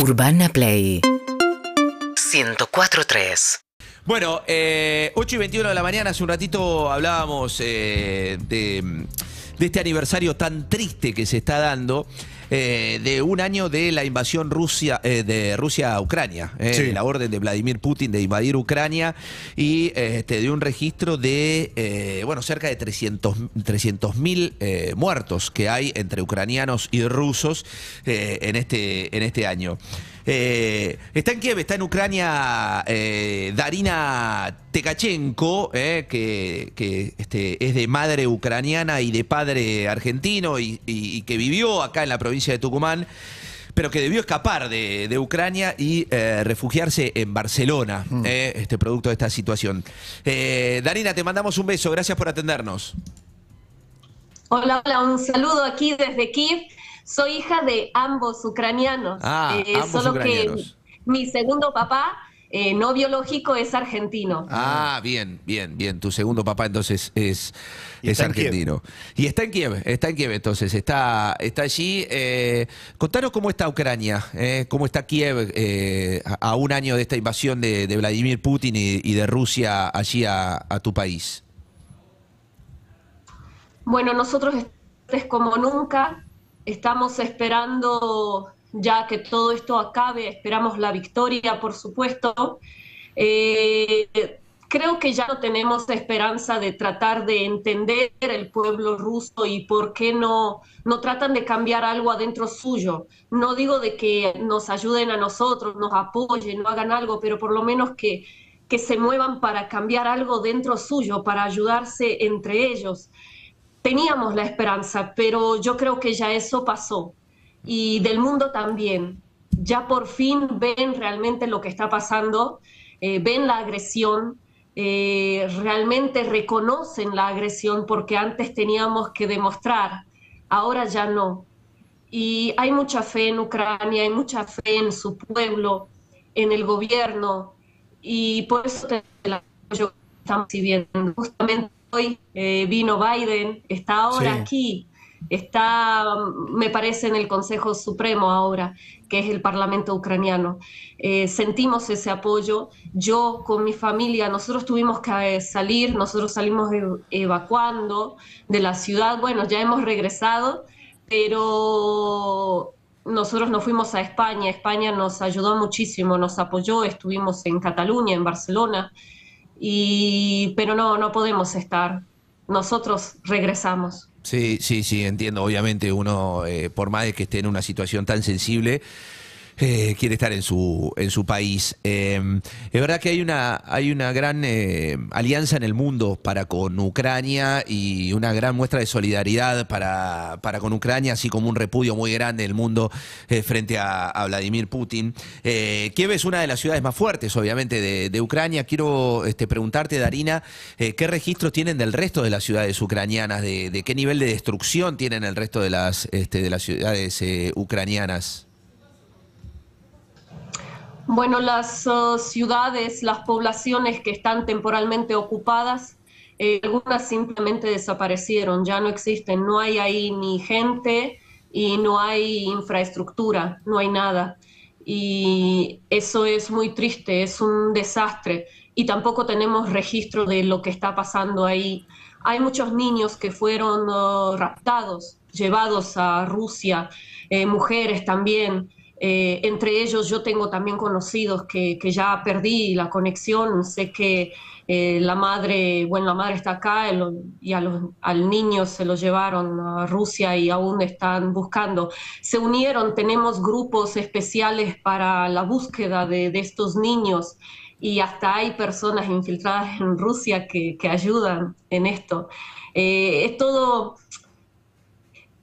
Urbana Play 104.3 Bueno, eh, 8 y 21 de la mañana, hace un ratito hablábamos eh, de, de este aniversario tan triste que se está dando. Eh, de un año de la invasión Rusia, eh, de Rusia a Ucrania, eh, Sí. de la orden de Vladimir Putin de invadir Ucrania y eh, este, de un registro de, eh, bueno, cerca de 300 mil muertos que hay entre ucranianos y rusos eh, en, este, en este año. Eh, está en Kiev, está en Ucrania eh, Darina Tekachenko, eh, que, que, este, es de madre ucraniana y de padre argentino y, y- y que vivió acá en la provincia de Tucumán, pero que debió escapar de, de Ucrania y eh, refugiarse en Barcelona, eh, este producto de esta situación. Eh, Darina, te mandamos un beso, gracias por atendernos. Hola, hola, un saludo aquí desde Kiev. Soy hija de ambos ucranianos. Ah, ambos solo ucranianos. que mi segundo papá, eh, no biológico, es argentino. Ah, bien, bien, bien. Tu segundo papá entonces es, Y es está en Kiev. argentino. Y está en Kiev, está en Kiev entonces, está, está allí. Eh, contanos cómo está Ucrania, eh, cómo está Kiev eh, a, a un año de esta invasión de, de Vladimir Putin y, y de Rusia allí a, a tu país. Bueno, nosotros es como nunca estamos esperando ya que todo esto acabe, esperamos la victoria, por supuesto. Eh, creo que ya no tenemos esperanza de tratar de entender el pueblo ruso y por qué no, no tratan de cambiar algo adentro suyo. No digo de que nos ayuden a nosotros, nos apoyen, no hagan algo, pero por lo menos que, que se muevan para cambiar algo dentro suyo, para ayudarse entre ellos teníamos la esperanza, pero yo creo que ya eso pasó. Y del mundo también. Ya por fin ven realmente lo que está pasando, eh, ven la agresión, eh, realmente reconocen la agresión porque antes teníamos que demostrar, ahora ya no. Y hay mucha fe en Ucrania, hay mucha fe en su pueblo, en el gobierno, y por eso te la apoyo que estamos recibiendo. Justamente hoy eh, vino Biden, está ahora Sí. aquí, está, me parece, en el Consejo Supremo ahora, que es el Parlamento ucraniano. Eh, sentimos ese apoyo. Yo con mi familia, nosotros tuvimos que eh, salir, nosotros salimos ev- evacuando de la ciudad. Bueno, ya hemos regresado, pero nosotros nos fuimos a España. España nos ayudó muchísimo, nos apoyó. Estuvimos en Cataluña, en Barcelona. Y, pero no, no podemos estar. Nosotros regresamos. Sí, sí, sí, entiendo. Obviamente uno, eh, por más de que esté en una situación tan sensible, eh, quiere estar en su, en su país. Eh, es verdad que hay una, hay una gran eh, alianza en el mundo para con Ucrania y una gran muestra de solidaridad para, para con Ucrania, así como un repudio muy grande del mundo eh, frente a, Vladimir Putin. Eh, Kiev es una de las ciudades más fuertes, obviamente, de, de Ucrania. Quiero este, preguntarte, Darina, ¿qué registros tienen del resto de las ciudades ucranianas? ¿De, de qué nivel de destrucción tienen el resto de las, este, de las ciudades ucranianas? Bueno, las uh, ciudades, las poblaciones que están temporalmente ocupadas, eh, algunas simplemente desaparecieron, ya no existen, no hay ahí ni gente y no hay infraestructura, no hay nada. Y eso es muy triste, es un desastre y tampoco tenemos registro de lo que está pasando ahí. Hay muchos niños que fueron uh, raptados, llevados a Rusia, eh, mujeres también. Eh, entre ellos yo tengo también conocidos que, que ya perdí la conexión, sé que eh, la madre, bueno, la madre está acá el- y a los- al niño se lo llevaron a Rusia y aún están buscando. Se unieron, tenemos grupos especiales para la búsqueda de, de estos niños y hasta hay personas infiltradas en Rusia que, que ayudan en esto. Eh, es todo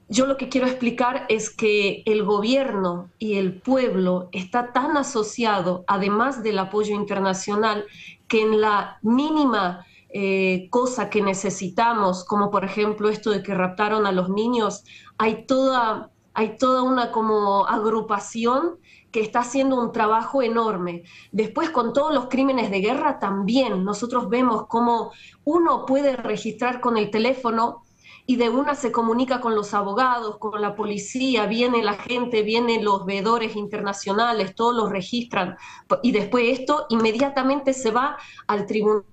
yo lo que quiero explicar es que el gobierno y el pueblo está tan asociado, además del apoyo internacional, que en la mínima eh, cosa que necesitamos, como por ejemplo esto de que raptaron a los niños, hay toda, hay toda una como agrupación que está haciendo un trabajo enorme. Después con todos los crímenes de guerra también nosotros vemos cómo uno puede registrar con el teléfono y de una se comunica con los abogados, con la policía, viene la gente, vienen los veedores internacionales, todos los registran y después esto inmediatamente se va al Tribunal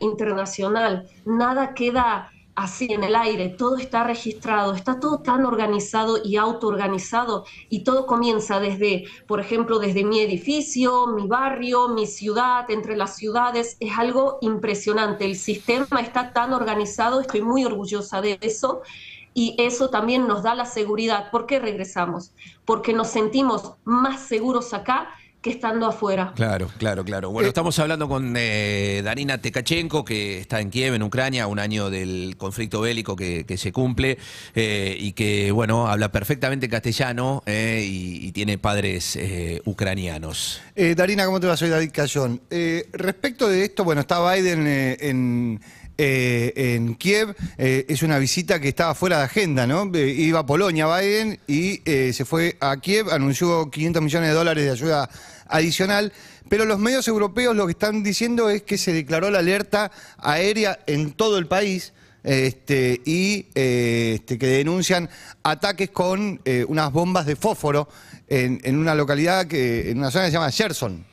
Internacional. Nada queda así en el aire, todo está registrado, está todo tan organizado y autoorganizado y todo comienza desde, por ejemplo, desde mi edificio, mi barrio, mi ciudad, entre las ciudades, es algo impresionante. El sistema está tan organizado, estoy muy orgullosa de eso y eso también nos da la seguridad. ¿Por qué regresamos? Porque nos sentimos más seguros acá que estando afuera. Claro, claro, claro. Bueno, eh, estamos hablando con eh, Darina Tekachenko, que está en Kiev, en Ucrania, un año del conflicto bélico que, se cumple eh, y que, bueno, habla perfectamente castellano y, tiene padres ucranianos. Darina, ¿cómo te va? Soy David Cayón. respecto de esto, bueno, está Biden en... en Kiev. es una visita que estaba fuera de agenda, ¿no? iba a Polonia Biden y se fue a Kiev, anunció 500 millones de dólares de ayuda adicional, pero los medios europeos lo que están diciendo es que se declaró la alerta aérea en todo el país. Este, y este, que denuncian ataques con eh, unas bombas de fósforo en, una localidad, que, en una zona que se llama Sherson.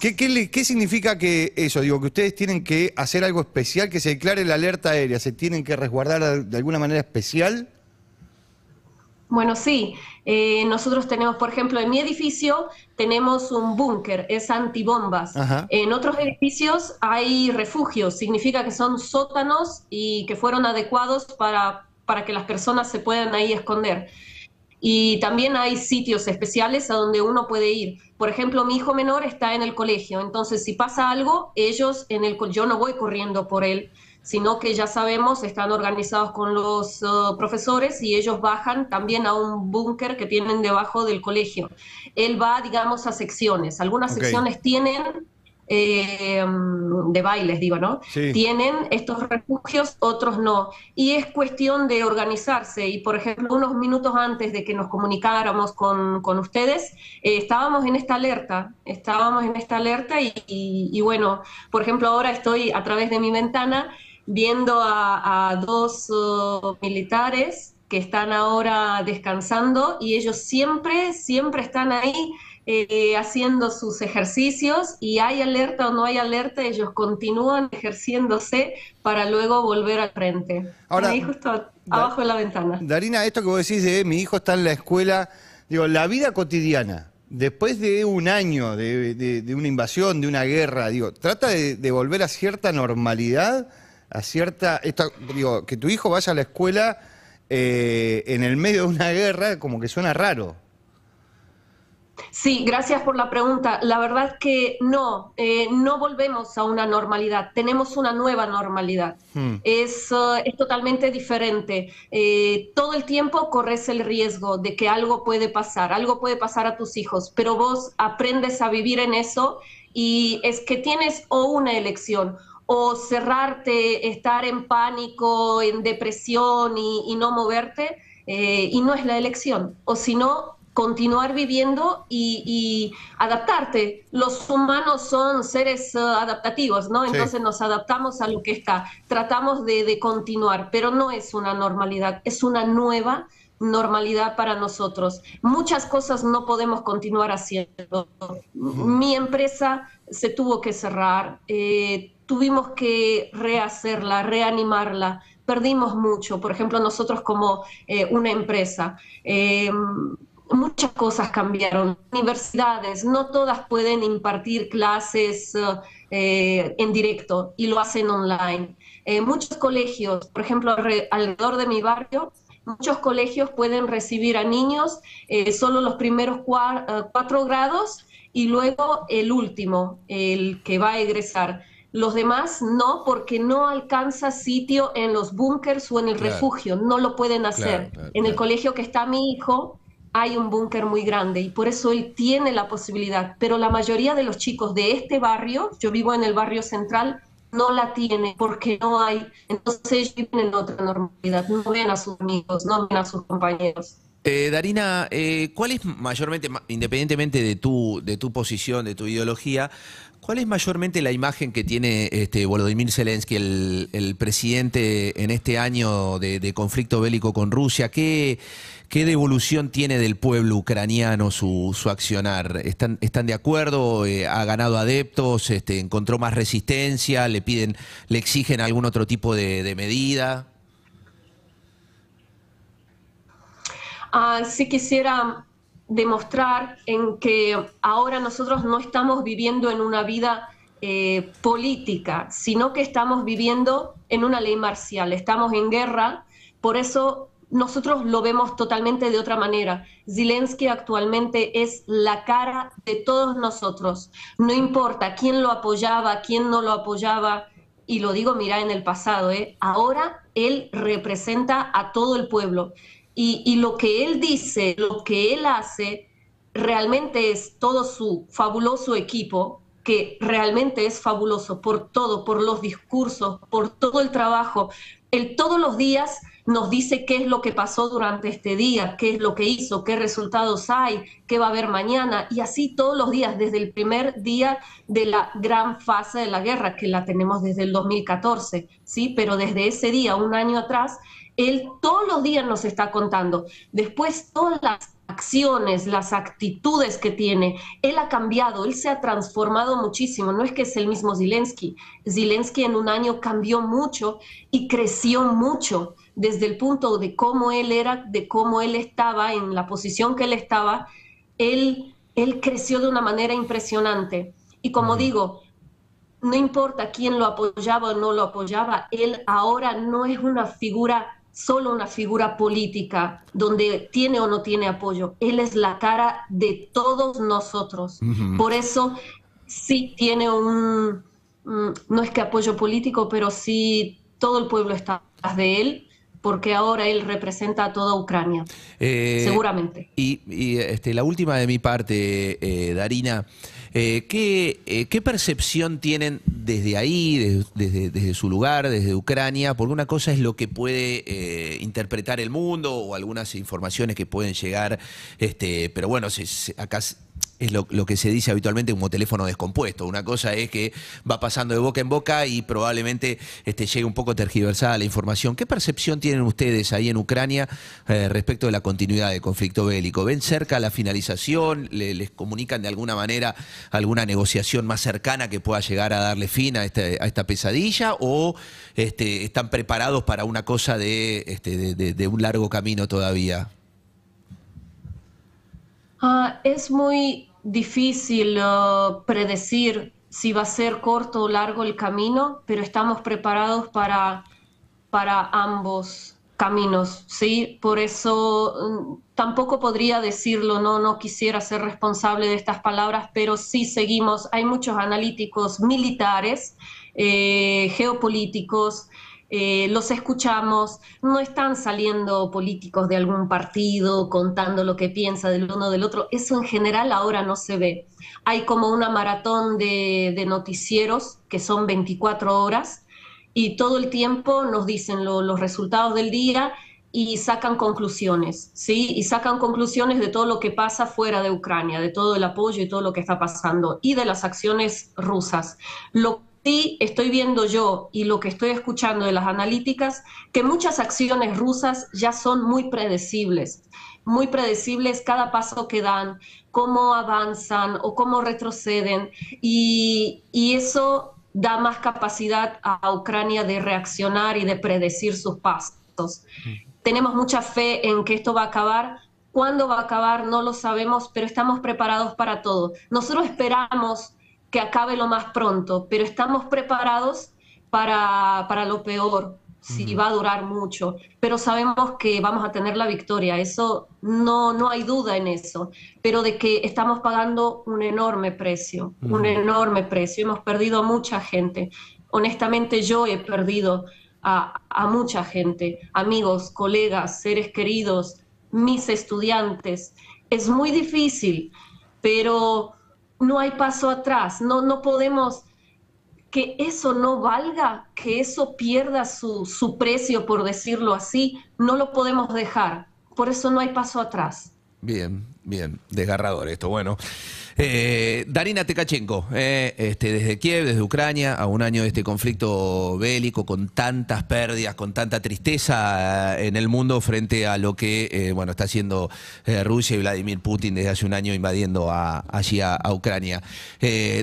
¿Qué, ¿Qué, significa que eso? Digo, que ustedes tienen que hacer algo especial, que se declare la alerta aérea, ¿se tienen que resguardar de alguna manera especial? Bueno, sí. Eh, nosotros tenemos, por ejemplo, en mi edificio tenemos un búnker, es antibombas. En otros edificios hay refugios, significa que son sótanos y que fueron adecuados para, para que las personas se puedan ahí esconder. Y también hay sitios especiales a donde uno puede ir. Por ejemplo, mi hijo menor está en el colegio, entonces si pasa algo, ellos en el yo no voy corriendo por él, sino que ya sabemos, están organizados con los uh, profesores y ellos bajan también a un búnker que tienen debajo del colegio. Él va, digamos, a secciones. Algunas secciones tienen eh, de bailes, digo, ¿no? Tienen estos refugios, otros no. Y es cuestión de organizarse. Y, por ejemplo, unos minutos antes de que nos comunicáramos con, con ustedes, eh, estábamos en esta alerta, estábamos en esta alerta y, y, bueno, por ejemplo, ahora estoy a través de mi ventana viendo a, dos uh, militares que están ahora descansando y ellos siempre, siempre están ahí eh, haciendo sus ejercicios y hay alerta o no hay alerta, ellos continúan ejerciéndose para luego volver al frente. Ahora, ahí justo abajo de la ventana. Darina, esto que vos decís de mi hijo está en la escuela, digo, la vida cotidiana, después de un año de, una invasión, de una guerra, digo, trata de volver a cierta normalidad a cierta. digo, que tu hijo vaya a la escuela eh, en el medio de una guerra, como que suena raro. Sí, gracias por la pregunta. La verdad es que no, eh, no volvemos a una normalidad, tenemos una nueva normalidad. Hmm. Es, eh, es, totalmente diferente. todo el tiempo corres el riesgo de que algo puede pasar, algo puede pasar a tus hijos, pero vos aprendes a vivir en eso y es que tienes o una elección, o cerrarte, estar en pánico, en depresión y, no moverte, eh, y no es la elección, o si no, continuar viviendo y, adaptarte. Los humanos son seres uh, adaptativos, ¿no? Entonces nos adaptamos a lo que está, tratamos de, continuar, pero no es una normalidad, es una nueva normalidad para nosotros. Muchas cosas no podemos continuar haciendo. Mi empresa se tuvo que cerrar. Eh, tuvimos que rehacerla, reanimarla, perdimos mucho, por ejemplo, nosotros como eh, una empresa. Em, muchas cosas cambiaron. Universidades, no todas pueden impartir clases eh, en directo y lo hacen online. Eh, muchos colegios, por ejemplo, alrededor de mi barrio, muchos colegios pueden recibir a niños solo los primeros cuatro grados y luego el último, el que va a egresar. Los demás no, porque no alcanza sitio en los búnkers o en el refugio, no lo pueden hacer. en el colegio que está mi hijo hay un búnker muy grande y por eso él tiene la posibilidad, pero la mayoría de los chicos de este barrio, yo vivo en el barrio central, no la tiene porque no hay, entonces ellos viven en otra normalidad, no ven a sus amigos, no ven a sus compañeros. Eh, Darina, eh, ¿cuál es mayormente, independientemente de tu, de tu posición, de tu ideología, cuál es mayormente la imagen que tiene este Volodymyr Zelensky, el, presidente en este año de, conflicto bélico con Rusia? ¿Qué, qué devolución tiene del pueblo ucraniano su, su accionar? ¿Están, ¿Están de acuerdo? Eh, ¿Ha ganado adeptos? Este, ¿Encontró más resistencia? ¿Le piden, le exigen algún otro tipo de, de medida? Ah, sí quisiera demostrar en que ahora nosotros no estamos viviendo en una vida eh, política, sino que estamos viviendo en una ley marcial, estamos en guerra, por eso nosotros lo vemos totalmente de otra manera. Zelensky actualmente es la cara de todos nosotros, no importa quién lo apoyaba, quién no lo apoyaba, y lo digo, mira, en el pasado, ¿eh? ahora él representa a todo el pueblo. Y, lo que él dice, lo que él hace, realmente es todo su fabuloso equipo, que realmente es fabuloso por todo, por los discursos, por todo el trabajo. Él todos los días nos dice qué es lo que pasó durante este día, qué es lo que hizo, qué resultados hay, qué va a haber mañana, y así todos los días, desde el primer día de la gran fase de la guerra, que la tenemos desde el 2014, ¿sí? Pero desde ese día, un año atrás, él todos los días nos está contando. Después todas las acciones, las actitudes que tiene, él ha cambiado, él se ha transformado muchísimo. No es que es el mismo Zelensky. Zelensky en un año cambió mucho y creció mucho desde el punto de cómo él era, de cómo él estaba, en la posición que él estaba. Él, él creció de una manera impresionante. Y como digo, no importa quién lo apoyaba o no lo apoyaba, él ahora no es una figura solo una figura política donde tiene o no tiene apoyo. Él es la cara de todos nosotros. Por eso sí tiene un, mm, no es que apoyo político, pero sí todo el pueblo está de él porque ahora él representa a toda Ucrania, eh, seguramente. Y, este, la última de mi parte, eh, Darina, eh, ¿qué, percepción tienen desde ahí, desde, desde, su lugar, desde Ucrania? Porque una cosa es lo que puede interpretar el mundo o algunas informaciones que pueden llegar, este, pero bueno, acá es lo, que se dice habitualmente como teléfono descompuesto. Una cosa es que va pasando de boca en boca y probablemente este, llegue un poco tergiversada la información. ¿Qué percepción tienen ustedes ahí en Ucrania eh, respecto de la continuidad del conflicto bélico? ¿Ven cerca la finalización? ¿Les comunican de alguna manera alguna negociación más cercana que pueda llegar a darle fin a, este, esta pesadilla? ¿O este, están preparados para una cosa de, un largo camino todavía? Ah, es muy difícil uh, predecir si va a ser corto o largo el camino, pero estamos preparados para, para ambos caminos, ¿sí? Por eso mm, tampoco podría decirlo, no, no quisiera ser responsable de estas palabras, pero sí seguimos, hay muchos analíticos militares, eh, geopolíticos, eh, los escuchamos, no están saliendo políticos de algún partido contando lo que piensa del uno del otro, eso en general ahora no se ve. Hay como una maratón de, noticieros que son 24 horas y todo el tiempo nos dicen los resultados del día y sacan conclusiones, ¿sí? Y sacan conclusiones de todo lo que pasa fuera de Ucrania, de todo el apoyo y todo lo que está pasando y de las acciones rusas. Lo sí estoy viendo yo y lo que estoy escuchando de las analíticas, que muchas acciones rusas ya son muy predecibles, muy predecibles cada paso que dan, cómo avanzan o cómo retroceden, y, eso da más capacidad a Ucrania de reaccionar y de predecir sus pasos. Tenemos mucha fe en que esto va a acabar. ¿Cuándo va a acabar? No lo sabemos, pero estamos preparados para todo. Nosotros esperamos que acabe lo más pronto, pero estamos preparados para, para lo peor, si va a durar mucho, pero sabemos que vamos a tener la victoria, eso no, no hay duda en eso, pero de que estamos pagando un enorme precio, un enorme precio, hemos perdido a mucha gente, honestamente yo he perdido a, a mucha gente, amigos, colegas, seres queridos, mis estudiantes, es muy difícil, pero no hay paso atrás, no, no podemos que eso no valga, que eso pierda su, su, precio, por decirlo así, no lo podemos dejar. por eso no hay paso atrás. Bien, bien, desgarrador esto. Bueno, eh, Darina Tekachenko, eh, este, desde Kiev, desde Ucrania, a un año de este conflicto bélico, con tantas pérdidas, con tanta tristeza eh, en el mundo frente a lo que bueno está haciendo Rusia y Vladimir Putin desde hace un año invadiendo a, allí a, Ucrania.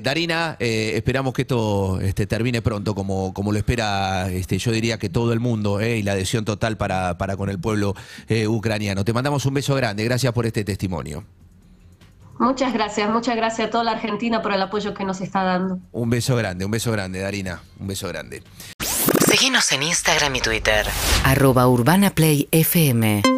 Darina, esperamos que esto este, termine pronto, como, como lo espera, este, yo diría que todo el mundo, y la adhesión total para, con el pueblo ucraniano. Te mandamos un beso grande, gracias por este testimonio. Muchas gracias, muchas gracias a toda la Argentina por el apoyo que nos está dando. Un beso grande, un beso grande, Darina. Un beso grande. Síguenos en Instagram y Twitter. arroba urbanaplayfm